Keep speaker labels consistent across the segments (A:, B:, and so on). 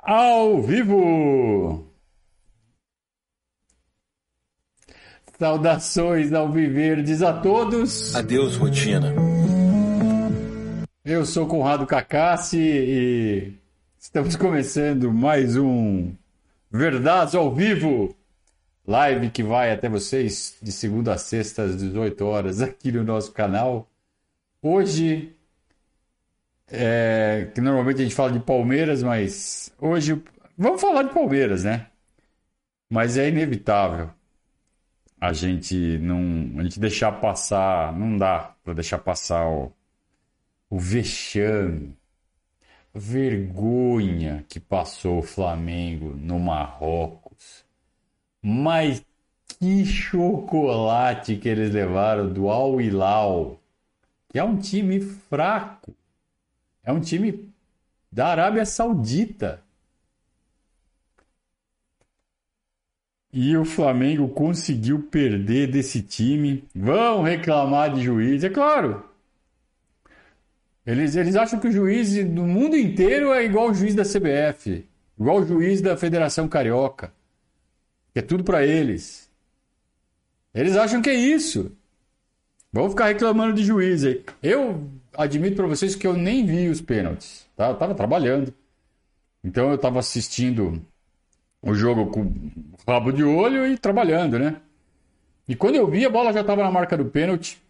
A: Ao vivo! Saudações ao Viverdes a todos.
B: Adeus, rotina.
A: Eu sou Conrado Cacassi e estamos começando mais um Verdades ao Vivo. Live que vai até vocês de segunda a sexta às 18 horas aqui no nosso canal. Hoje, é, que normalmente a gente fala de Palmeiras, mas hoje vamos falar de Palmeiras, né? Mas é inevitável a gente não a gente deixar passar, não dá para deixar passar o, o vexame, a vergonha que passou o Flamengo no Marrocos. Mas que chocolate que eles levaram do Al Hilal, que é um time fraco. É um time da Arábia Saudita. E o Flamengo conseguiu perder desse time. Vão reclamar de juiz, é claro. Eles, eles acham que o juiz do mundo inteiro é igual o juiz da CBF, igual o juiz da Federação Carioca. Que é tudo para eles. Eles acham que é isso. Vão ficar reclamando de juiz aí. Eu admito para vocês que eu nem vi os pênaltis. Tá? Eu tava trabalhando. Então eu tava assistindo o jogo com rabo de olho e trabalhando, né? E quando eu vi, a bola já estava na marca do pênalti.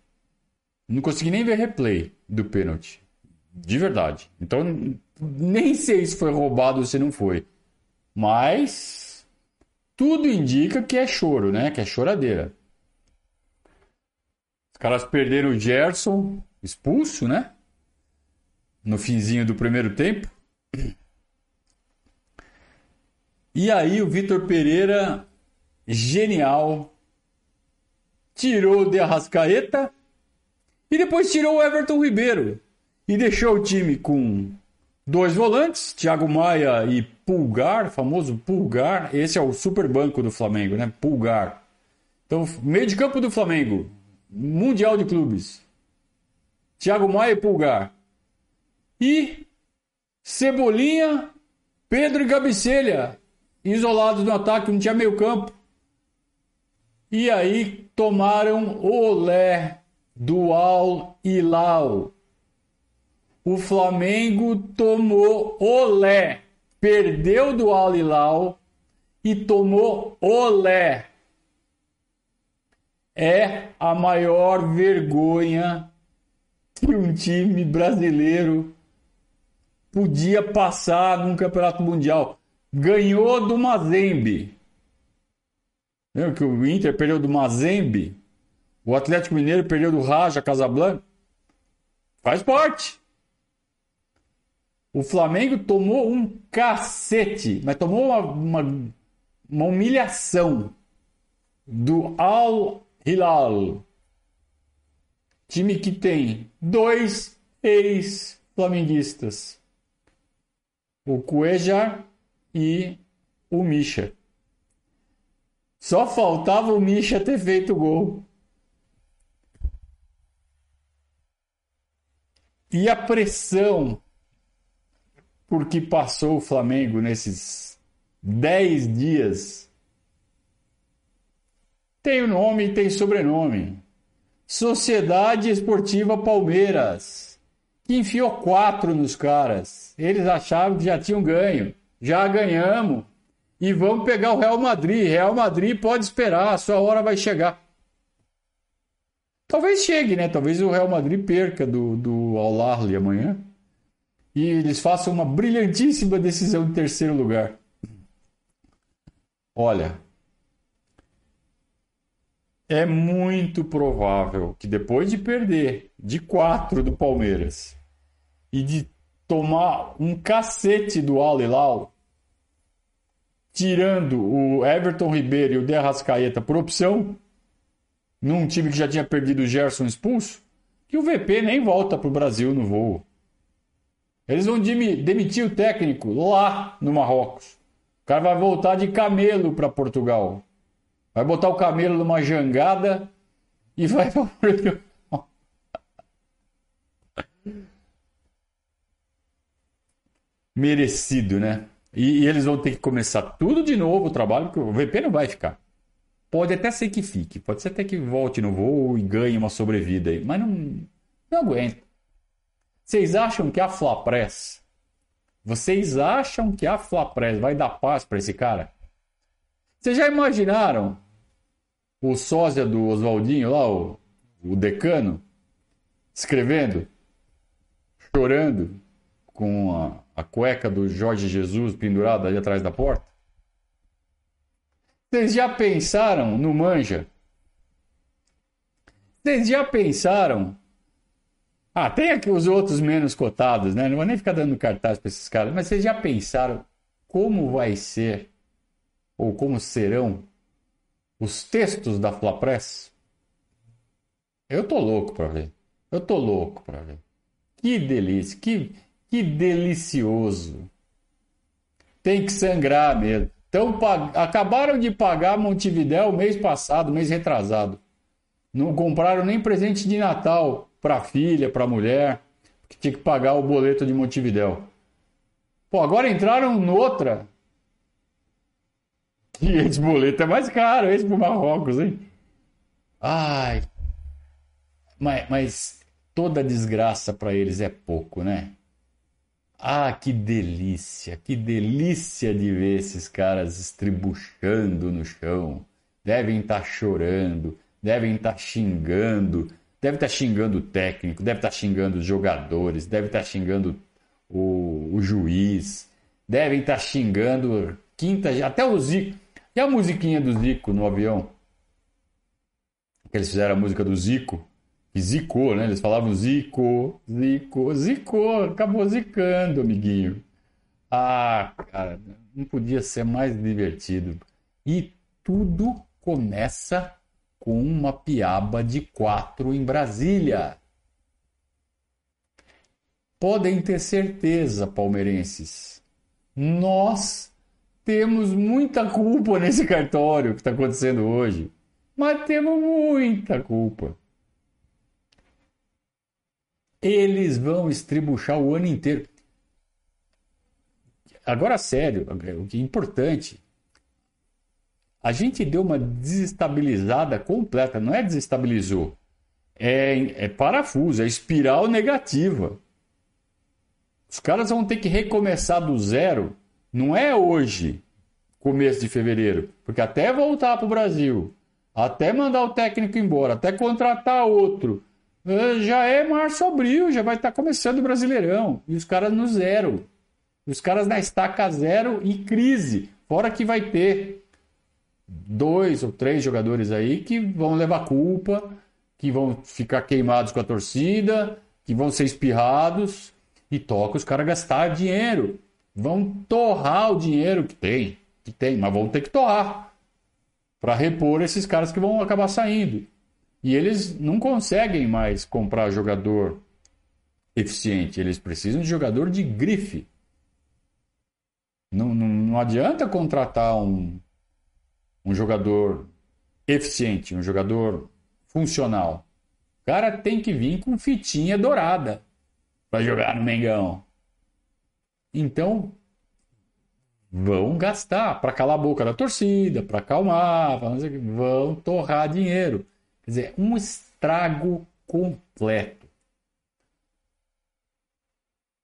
A: Não consegui nem ver replay do pênalti. De verdade. Então, nem sei se foi roubado ou se não foi. Mas tudo indica que é choro, né? Que é choradeira. Os caras perderam o Gerson expulso, né? No finzinho do primeiro tempo. E aí o Vitor Pereira, genial, tirou o de Arrascaeta e depois tirou o Everton Ribeiro. E deixou o time com dois volantes, Thiago Maia e Pulgar, famoso Pulgar. Esse é o super banco do Flamengo, né? Pulgar. Então, meio de campo do Flamengo, Mundial de Clubes. Thiago Maia e Pulgar. E Cebolinha, Pedro e Gabicelha, isolados no ataque, não tinha meio campo. E aí tomaram olé do Al Hilal. O Flamengo tomou olé, perdeu do Al Hilal e tomou olé. É a maior vergonha que um time brasileiro podia passar num campeonato mundial. Ganhou do Mazembe. Lembra que o Inter perdeu do Mazembe? O Atlético Mineiro perdeu do Raja Casablanca? Faz parte. O Flamengo tomou um cacete, mas tomou uma, uma, uma humilhação do Al Hilal. Time que tem dois ex-flamenguistas. O Cuejar e o Misha. Só faltava o Misha ter feito o gol. E a pressão por que passou o Flamengo nesses 10 dias tem o nome e tem sobrenome. Sociedade Esportiva Palmeiras, que enfiou quatro nos caras. Eles achavam que já tinham ganho. Já ganhamos. E vamos pegar o Real Madrid. Real Madrid pode esperar, a sua hora vai chegar. Talvez chegue, né? Talvez o Real Madrid perca do, do Al Ahly amanhã. E eles façam uma brilhantíssima decisão de terceiro lugar. Olha, é muito provável que depois de perder de 4 do Palmeiras e de tomar um cacete do Al tirando o Everton Ribeiro e o De Arrascaeta por opção, num time que já tinha perdido o Gerson expulso, que o VP nem volta para o Brasil no voo. Eles vão demitir o técnico lá no Marrocos. O cara vai voltar de camelo para Portugal. Vai botar o camelo numa jangada e vai para. Merecido, né? E, e, eles vão ter que começar tudo de novo o trabalho, porque o VP não vai ficar. Pode até ser que fique, pode ser até que volte no voo e ganhe uma sobrevida aí, mas não, não aguenta. Vocês acham que a Flapress, vocês acham que a Flapress vai dar paz para esse cara? Vocês já imaginaram o sósia do Oswaldinho lá, o, o decano, escrevendo, chorando, com a, a cueca do Jorge Jesus pendurada ali atrás da porta? Vocês já pensaram no Manja? Vocês já pensaram? Ah, tem aqui os outros menos cotados, né? Não vou nem ficar dando cartaz para esses caras, mas vocês já pensaram como vai ser ou como serão os textos da Flapress? Eu tô louco para ver. Eu tô louco para ver. Que delícia, que que delicioso. Tem que sangrar mesmo. Então, acabaram de pagar Montevidéu mês passado, mês retrasado. Não compraram nem presente de Natal para filha, para mulher, que tinha que pagar o boleto de Montevidéu. Pô, agora entraram noutra. E esse boleto é mais caro, esse pro Marrocos, hein? Ai. Mas, mas toda desgraça para eles é pouco, né? Ah, que delícia, que delícia de ver esses caras estribuchando no chão. Devem estar tá chorando, devem estar tá xingando, deve estar tá xingando o técnico, deve estar tá xingando os jogadores, deve estar tá xingando o, o juiz, devem estar tá xingando quinta, até o Zico. E a musiquinha do Zico no avião? Que eles fizeram a música do Zico zicou, né? Eles falavam zico, zico, zicou, acabou zicando, amiguinho. Ah, cara, não podia ser mais divertido. E tudo começa com uma piaba de quatro em Brasília. Podem ter certeza, palmeirenses, nós temos muita culpa nesse cartório que está acontecendo hoje. Mas temos muita culpa. Eles vão estribuchar o ano inteiro. Agora, sério, o que é importante. A gente deu uma desestabilizada completa. Não é desestabilizou. É, é parafuso, é espiral negativa. Os caras vão ter que recomeçar do zero. Não é hoje, começo de fevereiro. Porque até voltar para o Brasil, até mandar o técnico embora, até contratar outro, é, já é março, abril, já vai estar tá começando o Brasileirão. E os caras no zero. Os caras na estaca zero e crise. Fora que vai ter dois ou três jogadores aí que vão levar culpa, que vão ficar queimados com a torcida, que vão ser espirrados. E toca os caras gastar dinheiro. Vão torrar o dinheiro que tem, que tem, mas vão ter que torrar para repor esses caras que vão acabar saindo. E eles não conseguem mais comprar jogador eficiente, eles precisam de jogador de grife. Não, não, não adianta contratar um, um jogador eficiente, um jogador funcional. O cara tem que vir com fitinha dourada para jogar no Mengão. Então, vão gastar para calar a boca da torcida, para acalmar, vão torrar dinheiro. Quer dizer, um estrago completo.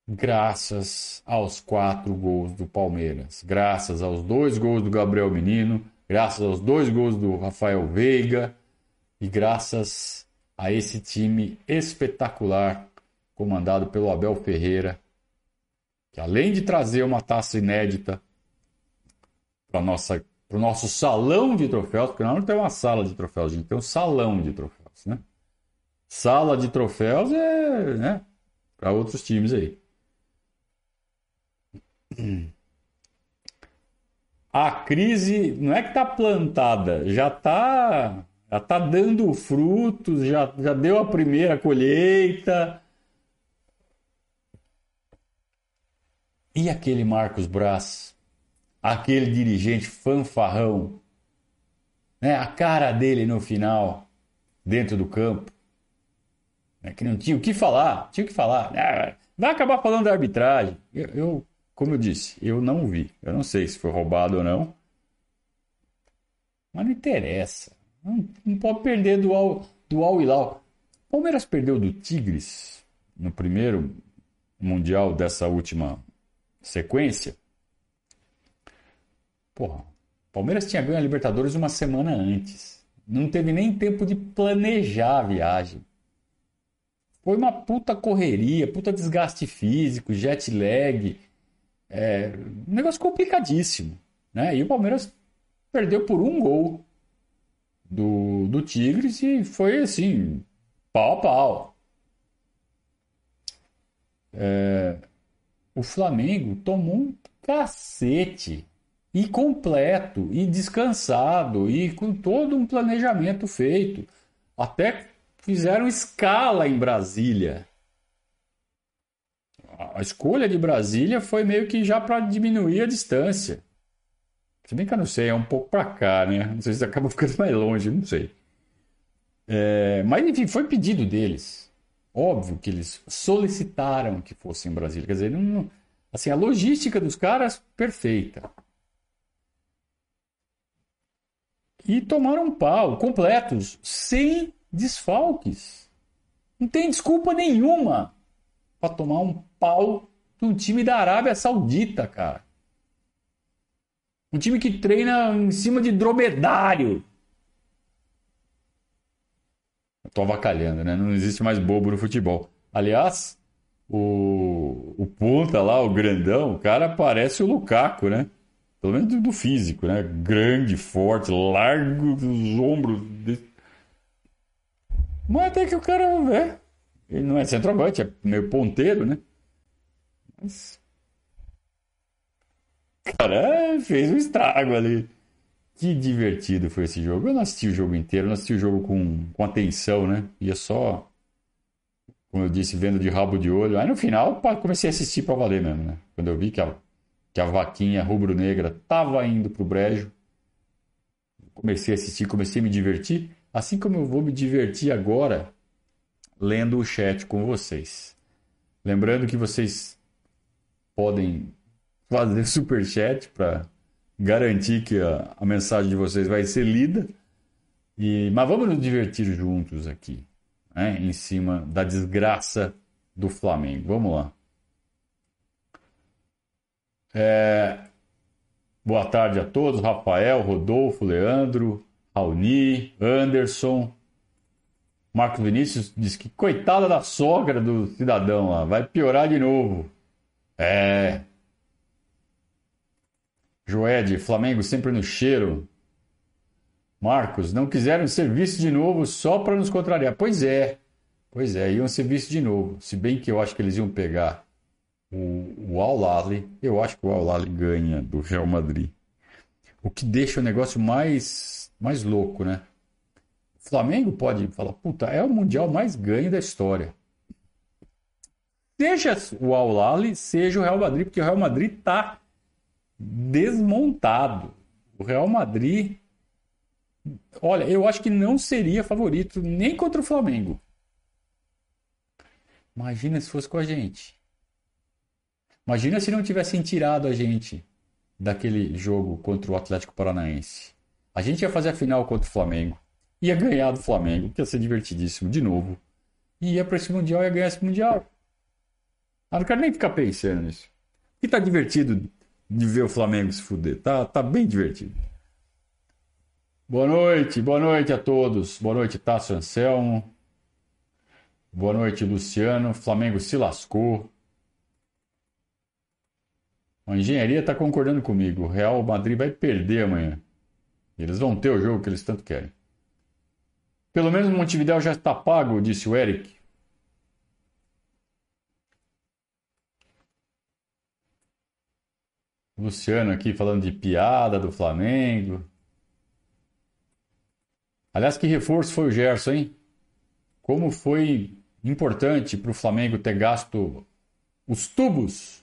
A: Graças aos quatro gols do Palmeiras, graças aos dois gols do Gabriel Menino, graças aos dois gols do Rafael Veiga e graças a esse time espetacular comandado pelo Abel Ferreira, que além de trazer uma taça inédita para o nosso salão de troféus, porque nós não temos uma sala de troféus, a gente tem um salão de troféus, né? Sala de troféus é, né, para outros times aí. A crise não é que está plantada, já está já tá dando frutos, já, já deu a primeira colheita. E aquele Marcos Braz? aquele dirigente fanfarrão, né? a cara dele no final, dentro do campo, né? que não tinha o que falar, tinha o que falar. Né? Vai acabar falando da arbitragem. Eu, eu, como eu disse, eu não vi. Eu não sei se foi roubado ou não. Mas não interessa. Não, não pode perder do Al, do Al Hilal. Palmeiras perdeu do Tigres no primeiro Mundial dessa última sequência. Porra, Palmeiras tinha ganho a Libertadores uma semana antes. Não teve nem tempo de planejar a viagem. Foi uma puta correria, puta desgaste físico, jet lag. É, um negócio complicadíssimo. Né? E o Palmeiras perdeu por um gol do, do Tigres e foi assim, pau a pau. É, o Flamengo tomou um cacete e completo e descansado e com todo um planejamento feito. Até fizeram escala em Brasília. A escolha de Brasília foi meio que já para diminuir a distância. Se bem que eu não sei, é um pouco para cá, né? Não sei se acaba ficando mais longe, não sei. É, mas enfim, foi pedido deles. Óbvio que eles solicitaram que fosse em Brasília. Quer dizer, não, assim, a logística dos caras, perfeita. E tomaram um pau, completos, sem desfalques. Não tem desculpa nenhuma para tomar um pau de um time da Arábia Saudita, cara. Um time que treina em cima de dromedário. Eu tô avacalhando, né? Não existe mais bobo no futebol. Aliás, o, o ponta lá, o grandão, o cara parece o Lukaku, né? Pelo menos do, do físico, né? Grande, forte, largo dos ombros. Mas até que o cara, né? Ele não é centroavante, é meio ponteiro, né? Mas... Cara, fez um estrago ali. Que divertido foi esse jogo. Eu não assisti o jogo inteiro, não assisti o jogo com, com atenção, né? Ia só, como eu disse, vendo de rabo de olho. Aí no final comecei a assistir para valer mesmo, né? Quando eu vi que a que a vaquinha rubro-negra estava indo para o brejo. Comecei a assistir, comecei a me divertir, assim como eu vou me divertir agora lendo o chat com vocês. Lembrando que vocês podem fazer super chat para garantir que a, a, mensagem de vocês vai ser lida. E, mas vamos nos divertir juntos aqui, né? em cima da desgraça do Flamengo. Vamos lá. É... Boa tarde a todos. Rafael, Rodolfo, Leandro, Raoni, Anderson. Marcos Vinícius diz que coitada da sogra do cidadão lá, vai piorar de novo. É. Joed, Flamengo sempre no cheiro. Marcos, não quiseram ser vistos de novo só para nos contrariar. Pois é, pois é, iam ser vistos de novo. Se bem que eu acho que eles iam pegar o, o eu acho que o Al-Ahly ganha do Real Madrid. O que deixa o negócio mais, mais louco, né? O Flamengo pode falar, puta, é o Mundial mais ganho da história. Seja o Al-Ahly, seja o Real Madrid, porque o Real Madrid está desmontado. O Real Madrid, olha, eu acho que não seria favorito nem contra o Flamengo. Imagina se fosse com a gente. Imagina se não tivessem tirado a gente daquele jogo contra o Atlético Paranaense. A gente ia fazer a final contra o Flamengo. Ia ganhar do Flamengo, que ia ser divertidíssimo de novo. E ia para esse Mundial e ia ganhar esse Mundial. Ah, não quero nem ficar pensando nisso. E tá divertido de ver o Flamengo se fuder. Tá, tá bem divertido. Boa noite, boa noite a todos. Boa noite, Tasso Anselmo. Boa noite, Luciano. Flamengo se lascou. A engenharia está concordando comigo. O Real Madrid vai perder amanhã. Eles vão ter o jogo que eles tanto querem. Pelo menos o Montevideo já está pago, disse o Eric. Luciano aqui falando de piada do Flamengo. Aliás, que reforço foi o Gerson, hein? Como foi importante para o Flamengo ter gasto os tubos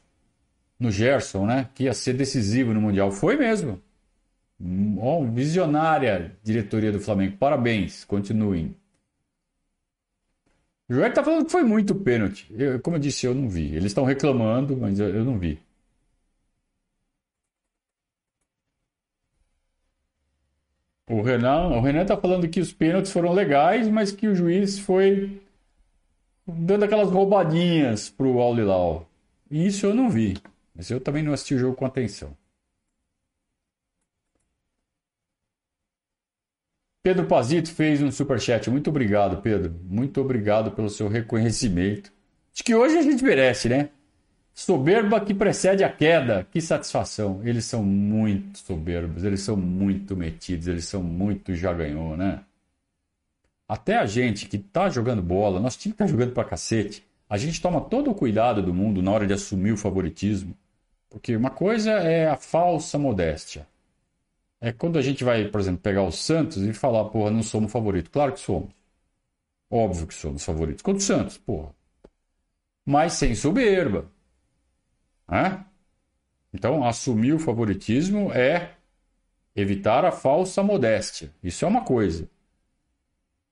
A: no Gerson, né? Que ia ser decisivo no Mundial. Foi mesmo. Oh, visionária diretoria do Flamengo. Parabéns, continuem. O Joel tá falando que foi muito pênalti. Eu, como eu disse, eu não vi. Eles estão reclamando, mas eu, eu, não vi. O Renan, o Renan tá falando que os pênaltis foram legais, mas que o juiz foi dando aquelas roubadinhas pro Al Hilal. E isso eu não vi. Mas eu também não assisti o jogo com atenção. Pedro Pazito fez um superchat. Muito obrigado, Pedro. Muito obrigado pelo seu reconhecimento. Acho que hoje a gente merece, né? Soberba que precede a queda. Que satisfação. Eles são muito soberbos, eles são muito metidos, eles são muito já ganhou, né? Até a gente que tá jogando bola, nosso time tá jogando pra cacete. A gente toma todo o cuidado do mundo na hora de assumir o favoritismo. Porque uma coisa é a falsa modéstia. É quando a gente vai, por exemplo, pegar o Santos e falar, porra, não somos favorito. Claro que somos. Óbvio que somos favoritos. Contra o Santos, porra. Mas sem soberba. Né? Então, assumir o favoritismo é evitar a falsa modéstia. Isso é uma coisa.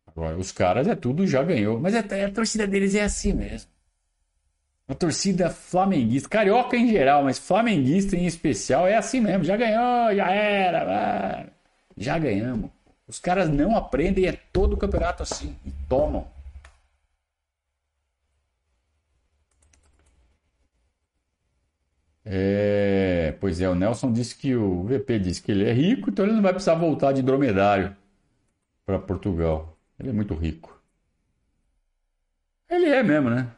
A: Agora, os caras é tudo já ganhou. Mas a, a torcida deles é assim mesmo. A torcida flamenguista, carioca em geral, mas flamenguista em especial, é assim mesmo. Já ganhou, já era, já ganhamos. Os caras não aprendem, é todo o campeonato assim. E tomam. É, pois é, o Nelson disse que o VP disse que ele é rico, então ele não vai precisar voltar de dromedário para Portugal. Ele é muito rico. Ele é mesmo, né?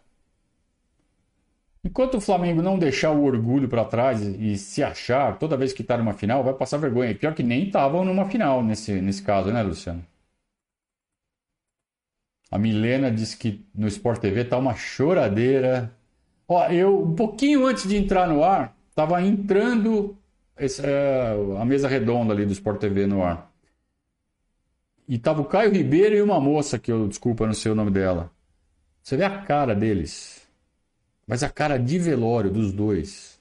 A: Enquanto o Flamengo não deixar o orgulho para trás e se achar toda vez que está numa final, vai passar vergonha. Pior que nem estavam numa final nesse, nesse caso, né, Luciano? A Milena disse que no Sport TV tá uma choradeira. Ó, eu, um pouquinho antes de entrar no ar, tava entrando esse, é, a mesa redonda ali do Sport TV no ar. E tava o Caio Ribeiro e uma moça que eu, desculpa, não sei o nome dela. Você vê a cara deles. Mas a cara de velório dos dois.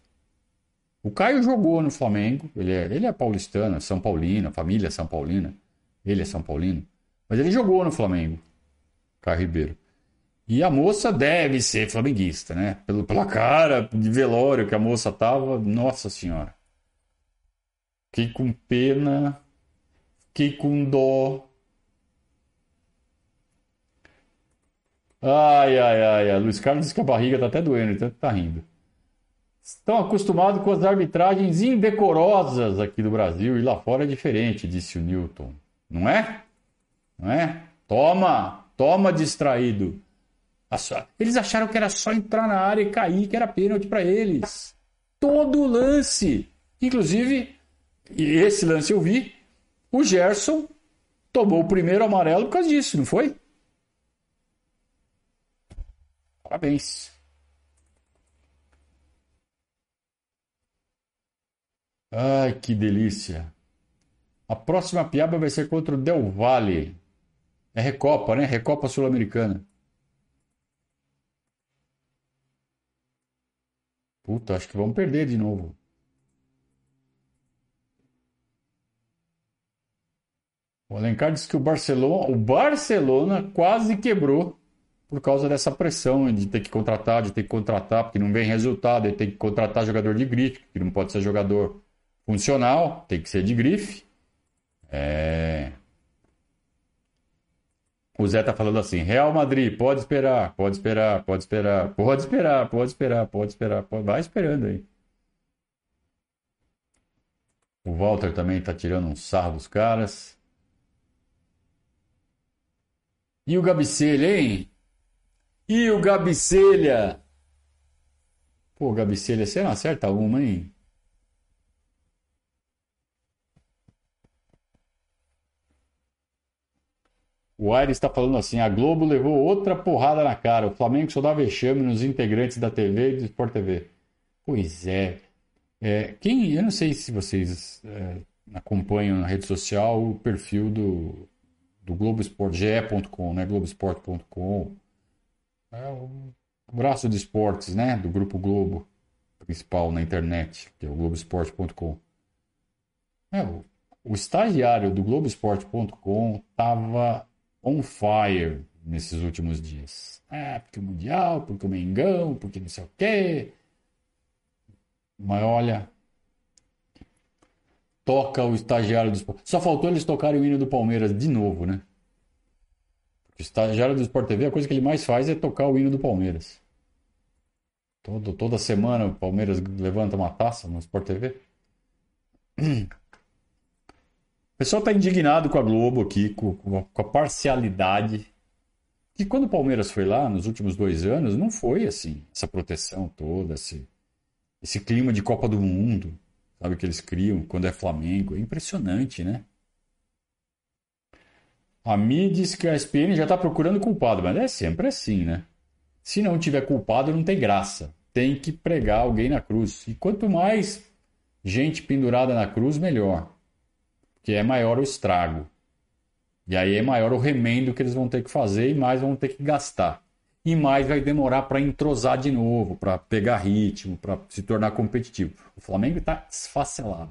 A: O Caio jogou no Flamengo, ele é, ele é paulistano, São Paulino, família São Paulina. Ele é São Paulino. Mas ele jogou no Flamengo, Caio Ribeiro. E a moça deve ser flamenguista, né? Pelo, pela cara de velório que a moça tava, nossa senhora. Fiquei com pena, fiquei com dó. Ai, ai, ai, ai. Luiz Carlos disse que a barriga tá até doendo, então tá rindo. Estão acostumados com as arbitragens indecorosas aqui do Brasil e lá fora é diferente, disse o Newton. Não é? Não é? Toma, toma distraído. Eles acharam que era só entrar na área e cair, que era pênalti para eles. Todo lance. Inclusive, esse lance eu vi, o Gerson tomou o primeiro amarelo por causa disso, não foi? Parabéns. Ai, que delícia. A próxima piaba vai ser contra o Del Valle. É Recopa, né? Recopa Sul-Americana. Puta, acho que vamos perder de novo. O Alencar disse que o Barcelona, o Barcelona quase quebrou por causa dessa pressão de ter que contratar, de ter que contratar, porque não vem resultado, ele tem que contratar jogador de grife, que não pode ser jogador funcional, tem que ser de grife. É... O Zé tá falando assim: Real Madrid, pode esperar, pode esperar, pode esperar, pode esperar, pode esperar, pode esperar, pode... vai esperando aí. O Walter também tá tirando um sarro dos caras. E o Gabicelli, hein? E o Gabicelha? Pô, Gabicelha, você não acerta uma, hein? O Aires está falando assim: a Globo levou outra porrada na cara. O Flamengo só dá vexame nos integrantes da TV e do Sport TV. Pois é. é quem, eu não sei se vocês é, acompanham na rede social o perfil do, do Globo Esporte, ge.com, né? Globoesporte.com é o braço de esportes, né, do Grupo Globo, principal na internet, que é o Globoesporte.com. É, o, o estagiário do Globoesporte.com tava on fire nesses últimos dias. É, porque o Mundial, porque o Mengão, porque não sei o quê. Mas olha, toca o estagiário do Sport. Só faltou eles tocarem o hino do Palmeiras de novo, né? Porque o estagiário do Sport TV, a coisa que ele mais faz é tocar o hino do Palmeiras. Todo, toda semana o Palmeiras levanta uma taça no Sport TV. Pessoal está indignado com a Globo aqui, com, com a parcialidade. Que quando o Palmeiras foi lá, nos últimos dois anos, não foi assim, essa proteção toda, esse, esse clima de Copa do Mundo, sabe, que eles criam quando é Flamengo. É impressionante, né? A Mi diz que a SPN já está procurando culpado, mas é sempre assim, né? Se não tiver culpado, não tem graça. Tem que pregar alguém na cruz. E quanto mais gente pendurada na cruz, melhor. Porque é maior o estrago. E aí é maior o remendo que eles vão ter que fazer e mais vão ter que gastar. E mais vai demorar para entrosar de novo, para pegar ritmo, para se tornar competitivo. O Flamengo está esfacelado.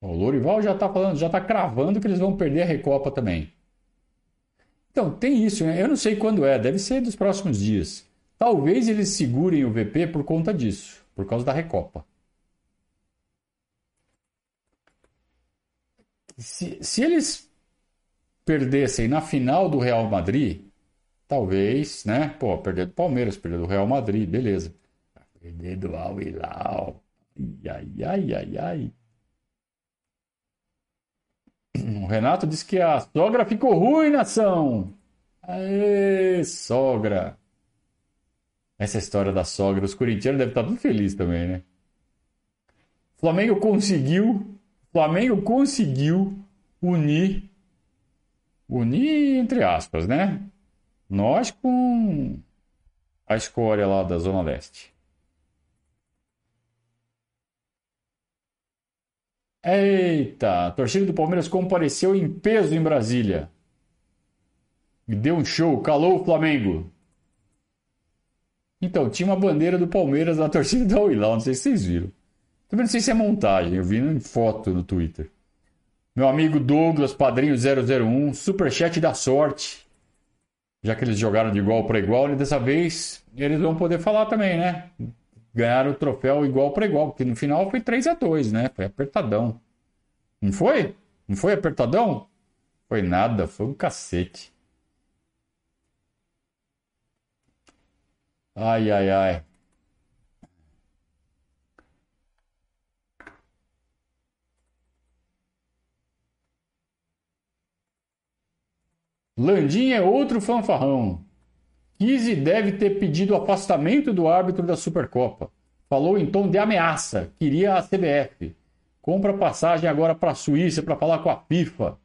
A: O Lorival já está falando, já está cravando que eles vão perder a Recopa também. Então, tem isso, né? Eu não sei quando é, deve ser dos próximos dias. Talvez eles segurem o VP por conta disso, por causa da Recopa. Se, se eles perdessem na final do Real Madrid, talvez, né? Pô, perder do Palmeiras, perder do Real Madrid, beleza. Perder do Al Hilal. Ai, ai, ai, ai. O Renato disse que a sogra ficou ruim, nação. Aê, sogra. Essa história da sogra, os corintianos devem estar tudo felizes também, né? Flamengo conseguiu, Flamengo conseguiu unir, unir entre aspas, né? Nós com a escória lá da Zona Leste. Eita, a torcida do Palmeiras compareceu em peso em Brasília. E deu um show, calou o Flamengo. Então, tinha uma bandeira do Palmeiras na torcida do Al não sei se vocês viram. Também não sei se é montagem, eu vi em foto no Twitter. Meu amigo Douglas, padrinho 001, superchat da sorte. Já que eles jogaram de igual para igual, e dessa vez eles vão poder falar também, né? ganharam o troféu igual para igual, porque no final foi 3 a 2 né? Foi apertadão. Não foi? Não foi apertadão? Foi nada, foi um cacete. Ai, ai, ai. Landim é outro fanfarrão. Kise deve ter pedido o afastamento do árbitro da Supercopa. Falou em tom de ameaça. Queria a CBF. Compra passagem agora para a Suíça para falar com a FIFA.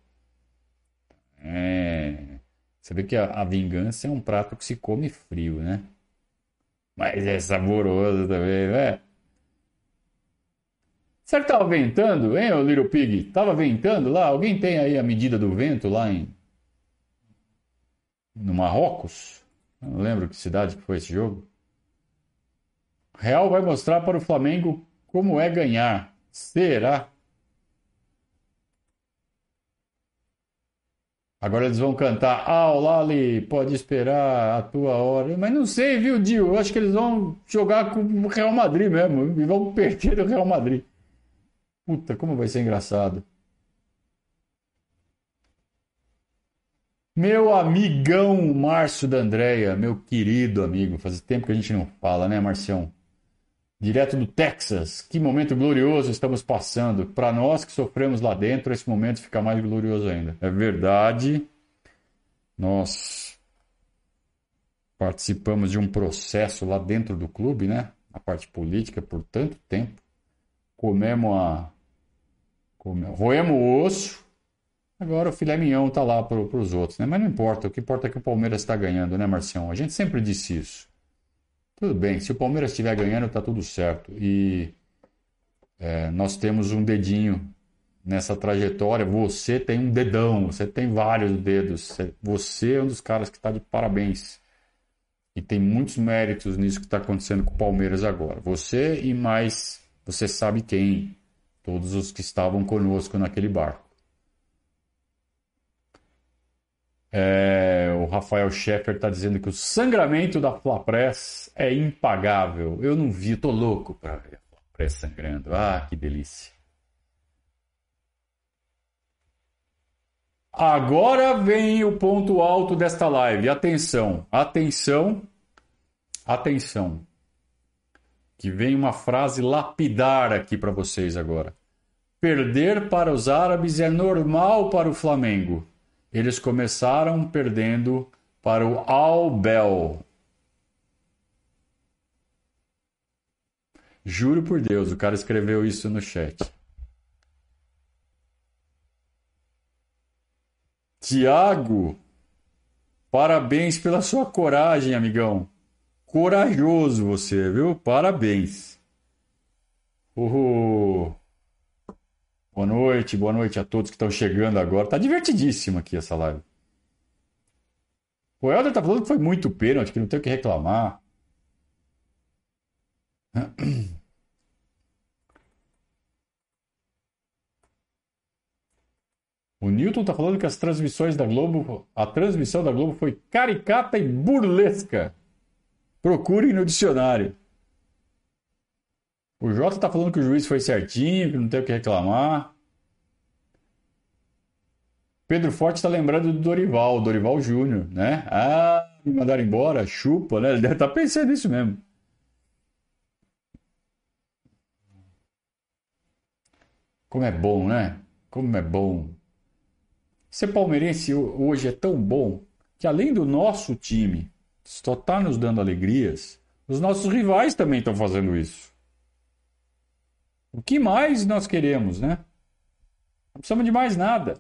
A: É. Você vê que a, a, vingança é um prato que se come frio, né? Mas é saboroso também, né? Será que tava ventando, hein, o Little Pig? Tava ventando lá? Alguém tem aí a medida do vento lá em. no Marrocos? não lembro que cidade que foi esse jogo. Real vai mostrar para o Flamengo como é ganhar. Será? Agora eles vão cantar Ah, Lali, pode esperar a tua hora. Mas não sei, viu, Dio? Eu acho que eles vão jogar com o Real Madrid mesmo. E vão perder o Real Madrid. Puta, como vai ser engraçado. Meu amigão Márcio da Andréia, meu querido amigo, faz tempo que a gente não fala, né, Marcião? Direto do Texas, que momento glorioso estamos passando. Para nós que sofremos lá dentro, esse momento fica mais glorioso ainda. É verdade, nós participamos de um processo lá dentro do clube, né? A parte política por tanto tempo. Comemos a. Comemos, roemos o osso Agora o filé mignon tá lá para os outros, né? Mas não importa, o que importa é que o Palmeiras está ganhando, né, Marcião? A gente sempre disse isso. Tudo bem, se o Palmeiras estiver ganhando, tá tudo certo. E é, nós temos um dedinho nessa trajetória. Você tem um dedão, você tem vários dedos. Você é um dos caras que está de parabéns. E tem muitos méritos nisso que está acontecendo com o Palmeiras agora. Você e mais, você sabe quem. Todos os que estavam conosco naquele barco. É, o Rafael Scheffer está dizendo que o sangramento da Flapress é impagável. Eu não vi, tô louco para ver a Flapress sangrando. Ah, que delícia. Agora vem o ponto alto desta live. Atenção, atenção, atenção. Que vem uma frase lapidar aqui para vocês agora. Perder para os árabes é normal para o Flamengo. Eles começaram perdendo para o Al-Bel. Juro por Deus, o cara escreveu isso no chat. Tiago, parabéns pela sua coragem, amigão. Corajoso você, viu? Parabéns. Uhul. Boa noite, boa noite a todos que estão chegando agora. Tá divertidíssima aqui essa live. O Helder tá falando que foi muito pênalti, que não tem o que reclamar. O Newton tá falando que as transmissões da Globo, a transmissão da Globo foi caricata e burlesca. Procurem no dicionário. O Jota tá falando que o juiz foi certinho, que não tem o que reclamar. Pedro Forte está lembrando do Dorival, Dorival Júnior, né? Ah, me mandaram embora, chupa, né? Ele deve estar tá pensando nisso mesmo. Como é bom, né? Como é bom. Ser palmeirense hoje é tão bom que além do nosso time só está nos dando alegrias, os nossos rivais também estão fazendo isso. O que mais nós queremos, né? Não precisamos de mais nada.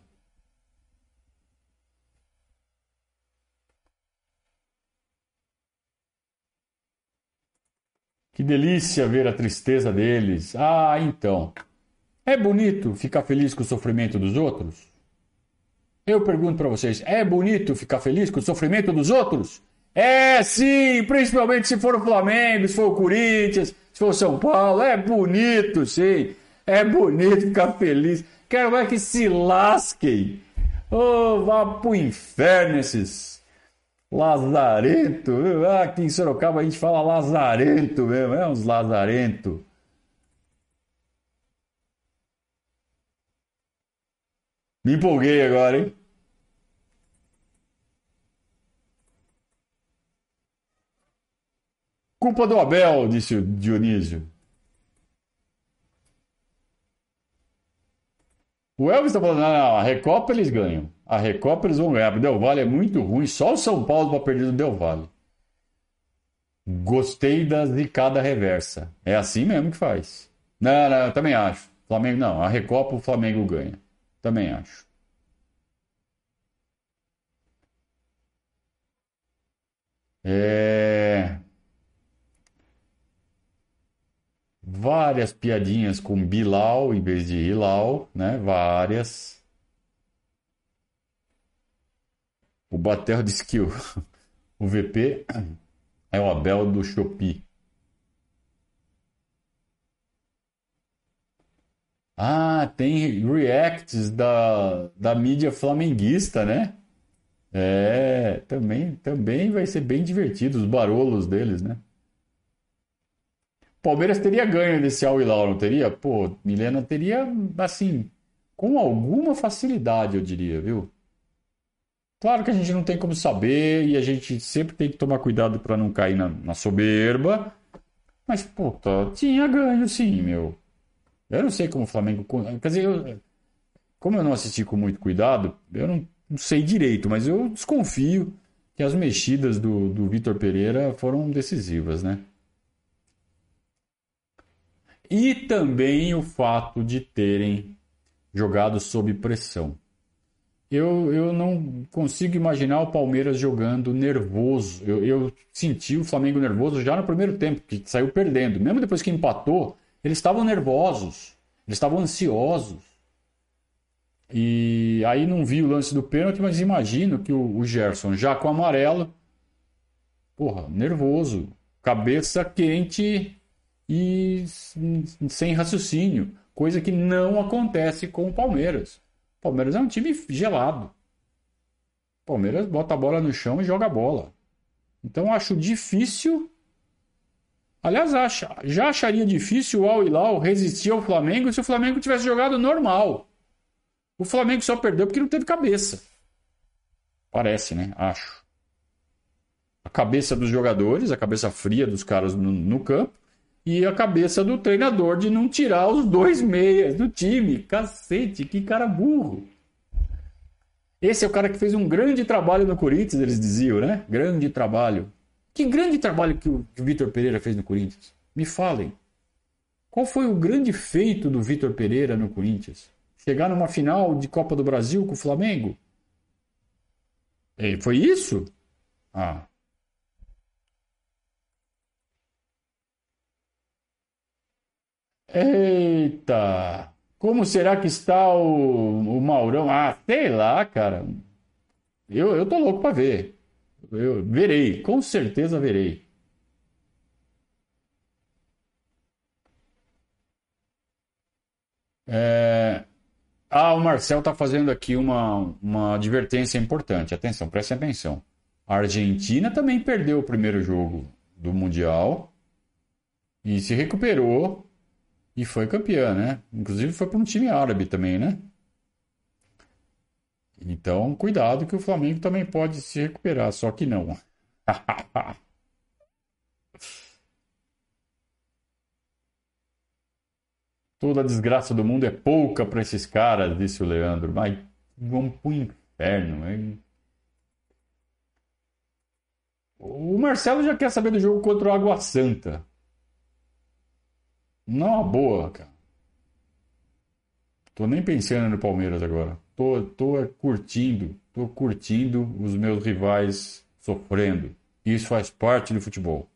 A: Que delícia ver a tristeza deles. Ah, então. É bonito ficar feliz com o sofrimento dos outros? Eu pergunto para vocês: é bonito ficar feliz com o sofrimento dos outros? É sim, principalmente se for o Flamengo, se for o Corinthians, se for o São Paulo. É bonito, sim. É bonito ficar feliz. Quero mais que se lasquem. Oh, vá pro inferno esses lazarento. Ah, aqui em Sorocaba a gente fala lazarento mesmo. É uns lazarento. Me empolguei agora, hein? Culpa do Abel, disse o Dionísio. O Elvis está falando, não, a Recopa eles ganham. A Recopa eles vão ganhar. O Del Valle é muito ruim. Só o São Paulo para perder do Del Valle. Gostei da zicada reversa. É assim mesmo que faz. Não, não, eu também acho. Flamengo não. A Recopa o Flamengo ganha. Também acho. É... Várias piadinhas com Bilal em vez de Hilal, né? Várias. O Batel disse que o, o VP é o Abel do Shopee. Ah, tem reacts da, da mídia flamenguista, né? É, também, também vai ser bem divertido os barolos deles, né? Palmeiras teria ganho desse Al Hilal, não teria? Pô, Milena teria, assim, com alguma facilidade, eu diria, viu? Claro que a gente não tem como saber e a gente sempre tem que tomar cuidado para não cair na, na soberba. Mas, puta, tinha ganho sim, meu. Eu não sei como o Flamengo. Quer dizer, eu, como eu não assisti com muito cuidado, eu não, não sei direito, mas eu desconfio que as mexidas do, do Vitor Pereira foram decisivas, né? E também o fato de terem jogado sob pressão. Eu, eu não consigo imaginar o Palmeiras jogando nervoso. Eu, eu senti o Flamengo nervoso já no primeiro tempo, que saiu perdendo. Mesmo depois que empatou, eles estavam nervosos, eles estavam ansiosos. E aí não vi o lance do pênalti, mas imagino que o, o Gerson, já com amarelo, porra, nervoso, cabeça quente e sem raciocínio, coisa que não acontece com o Palmeiras. O Palmeiras é um time gelado. Palmeiras bota a bola no chão e joga a bola. Então acho difícil. Aliás, acha, já acharia difícil o Al Hilal resistir ao Flamengo se o Flamengo tivesse jogado normal. O Flamengo só perdeu porque não teve cabeça. Parece, né? Acho. A cabeça dos jogadores, a cabeça fria dos caras no, no campo e a cabeça do treinador de não tirar os dois meias do time. Cacete, que cara burro. Esse é o cara que fez um grande trabalho no Corinthians, eles diziam, né? Grande trabalho. Que grande trabalho que o Vitor Pereira fez no Corinthians? Me falem. Qual foi o grande feito do Vitor Pereira no Corinthians? Chegar numa final de Copa do Brasil com o Flamengo? E foi isso? Ah, Eita! Como será que está o, o Maurão? Ah, sei lá, cara. Eu, eu tô louco para ver. Eu verei, com certeza verei. É... Ah, o Marcel tá fazendo aqui uma, uma advertência importante. Atenção, prestem atenção. A Argentina também perdeu o primeiro jogo do Mundial e se recuperou e foi campeã, né? Inclusive foi para um time árabe também, né? Então, cuidado que o Flamengo também pode se recuperar, só que não. Toda a desgraça do mundo é pouca para esses caras, disse o Leandro. Mas vamos pro inferno. Hein? O Marcelo já quer saber do jogo contra o Água Santa. Não, é uma boa, cara. Tô nem pensando no Palmeiras agora. Tô, tô curtindo, tô curtindo os meus rivais sofrendo. Isso faz parte do futebol.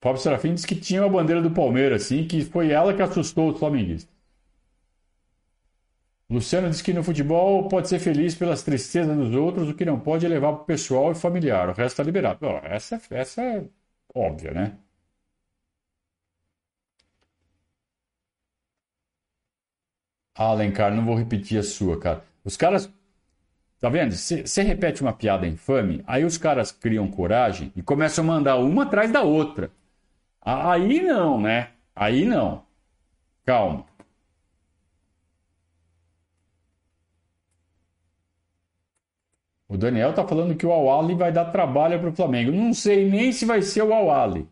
A: Fábio Serafim disse que tinha uma bandeira do Palmeiras, assim, que foi ela que assustou os flamenguistas. Luciano diz que no futebol pode ser feliz pelas tristezas dos outros, o que não pode é levar para o pessoal e familiar. O resto está liberado. Bom, essa, essa é óbvia, né? Alencar, não vou repetir a sua, cara. Os caras. Tá vendo? Você repete uma piada infame, aí os caras criam coragem e começam a mandar uma atrás da outra. Aí não, né? Aí não. Calma. O Daniel tá falando que o Awali vai dar trabalho para o Flamengo. Não sei nem se vai ser o Awali.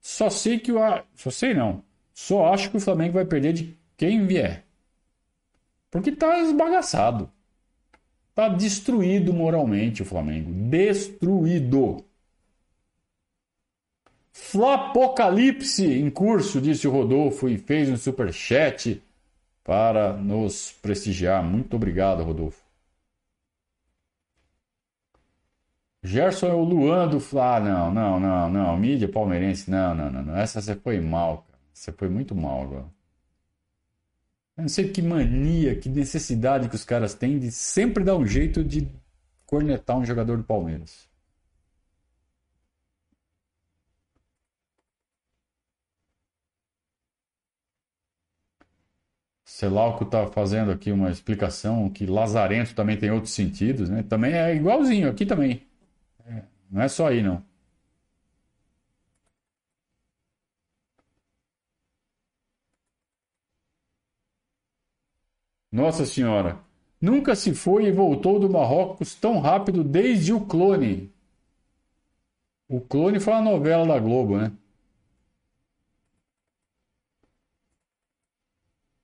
A: Só sei que o. Só sei não. Só acho que o Flamengo vai perder de quem vier. Porque tá esbagaçado. Tá destruído moralmente o Flamengo. Destruído. Flapocalipse em curso, disse o Rodolfo e fez um superchat para nos prestigiar. Muito obrigado, Rodolfo. Gerson é o Luan do Fla. Ah, não, não, não, não. Mídia palmeirense. Não, não, não. Essa você foi mal, cara. Você foi muito mal agora. Eu não sei que mania, que necessidade que os caras têm de sempre dar um jeito de cornetar um jogador do Palmeiras. Celauco está fazendo aqui uma explicação que Lazarento também tem outros sentidos, né? Também é igualzinho aqui também. Não é só aí, não. Nossa Senhora, nunca se foi e voltou do Marrocos tão rápido desde o Clone. O Clone foi uma novela da Globo, né?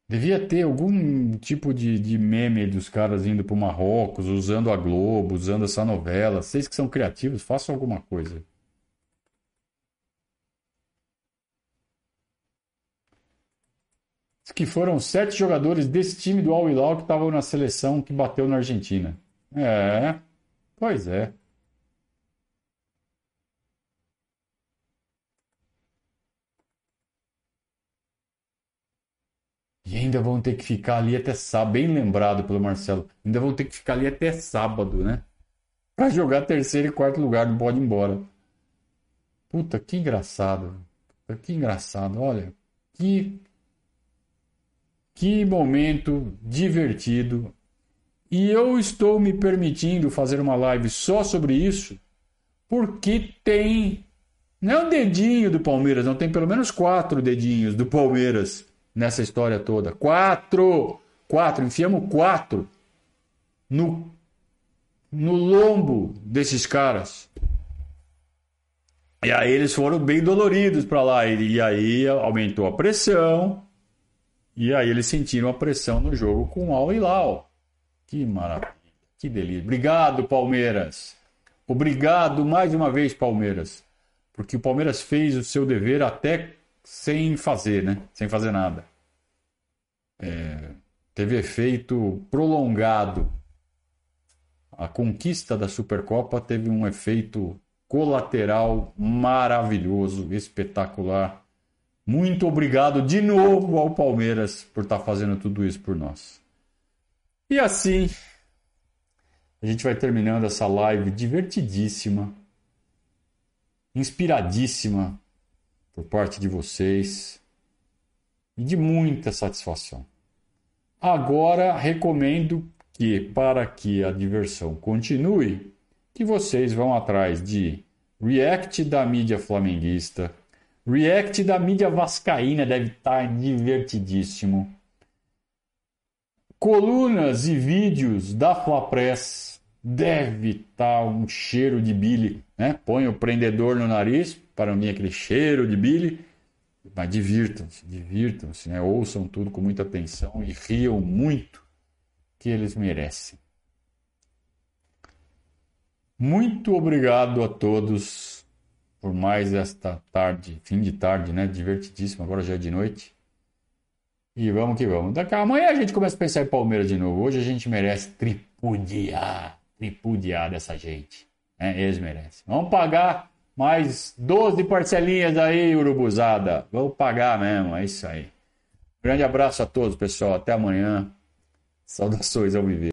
A: Devia ter algum tipo de, de meme dos caras indo pro Marrocos, usando a Globo, usando essa novela. Vocês que são criativos, façam alguma coisa. Que foram sete jogadores desse time do Al Hilal que estavam na seleção que bateu na Argentina. É, pois é. E ainda vão ter que ficar ali até sábado, bem lembrado pelo Marcelo. Ainda vão ter que ficar ali até sábado, né? Pra jogar terceiro e quarto lugar, não pode ir embora. Puta, que engraçado. Puta, que engraçado. Olha, que. Que momento divertido. E eu estou me permitindo fazer uma live só sobre isso, porque tem. Não é um dedinho do Palmeiras, não, tem pelo menos quatro dedinhos do Palmeiras nessa história toda. Quatro! Quatro, enfiamos quatro no, no lombo desses caras. E aí eles foram bem doloridos para lá. E, e aí aumentou a pressão. E aí eles sentiram a pressão no jogo com o Al Hilal. Que maravilha, que delícia. Obrigado, Palmeiras. Obrigado mais uma vez, Palmeiras. Porque o Palmeiras fez o seu dever até sem fazer, né? Sem fazer nada. É, teve efeito prolongado. A conquista da Supercopa teve um efeito colateral maravilhoso, espetacular. Muito obrigado de novo ao Palmeiras por estar tá fazendo tudo isso por nós. E assim, a gente vai terminando essa live divertidíssima, inspiradíssima por parte de vocês e de muita satisfação. Agora recomendo que, para que a diversão continue, que vocês vão atrás de React da mídia flamenguista, React da mídia vascaína deve estar divertidíssimo. Colunas e vídeos da Flapress deve estar um cheiro de bile, né? Põe o prendedor no nariz para mim aquele cheiro de bile, mas divirtam-se, divirtam-se, né? Ouçam tudo com muita atenção e riam muito que eles merecem. Muito obrigado a todos por mais esta tarde, fim de tarde, né? Divertidíssimo, agora já é de noite. E vamos que vamos. Daqui amanhã a gente começa a pensar em Palmeiras de novo. Hoje a gente merece tripudiar, tripudiar dessa gente. Né? Eles merecem. Vamos pagar mais 12 parcelinhas aí, urubuzada. Vamos pagar mesmo, é isso aí. Grande abraço a todos, pessoal. Até amanhã. Saudações ao viver.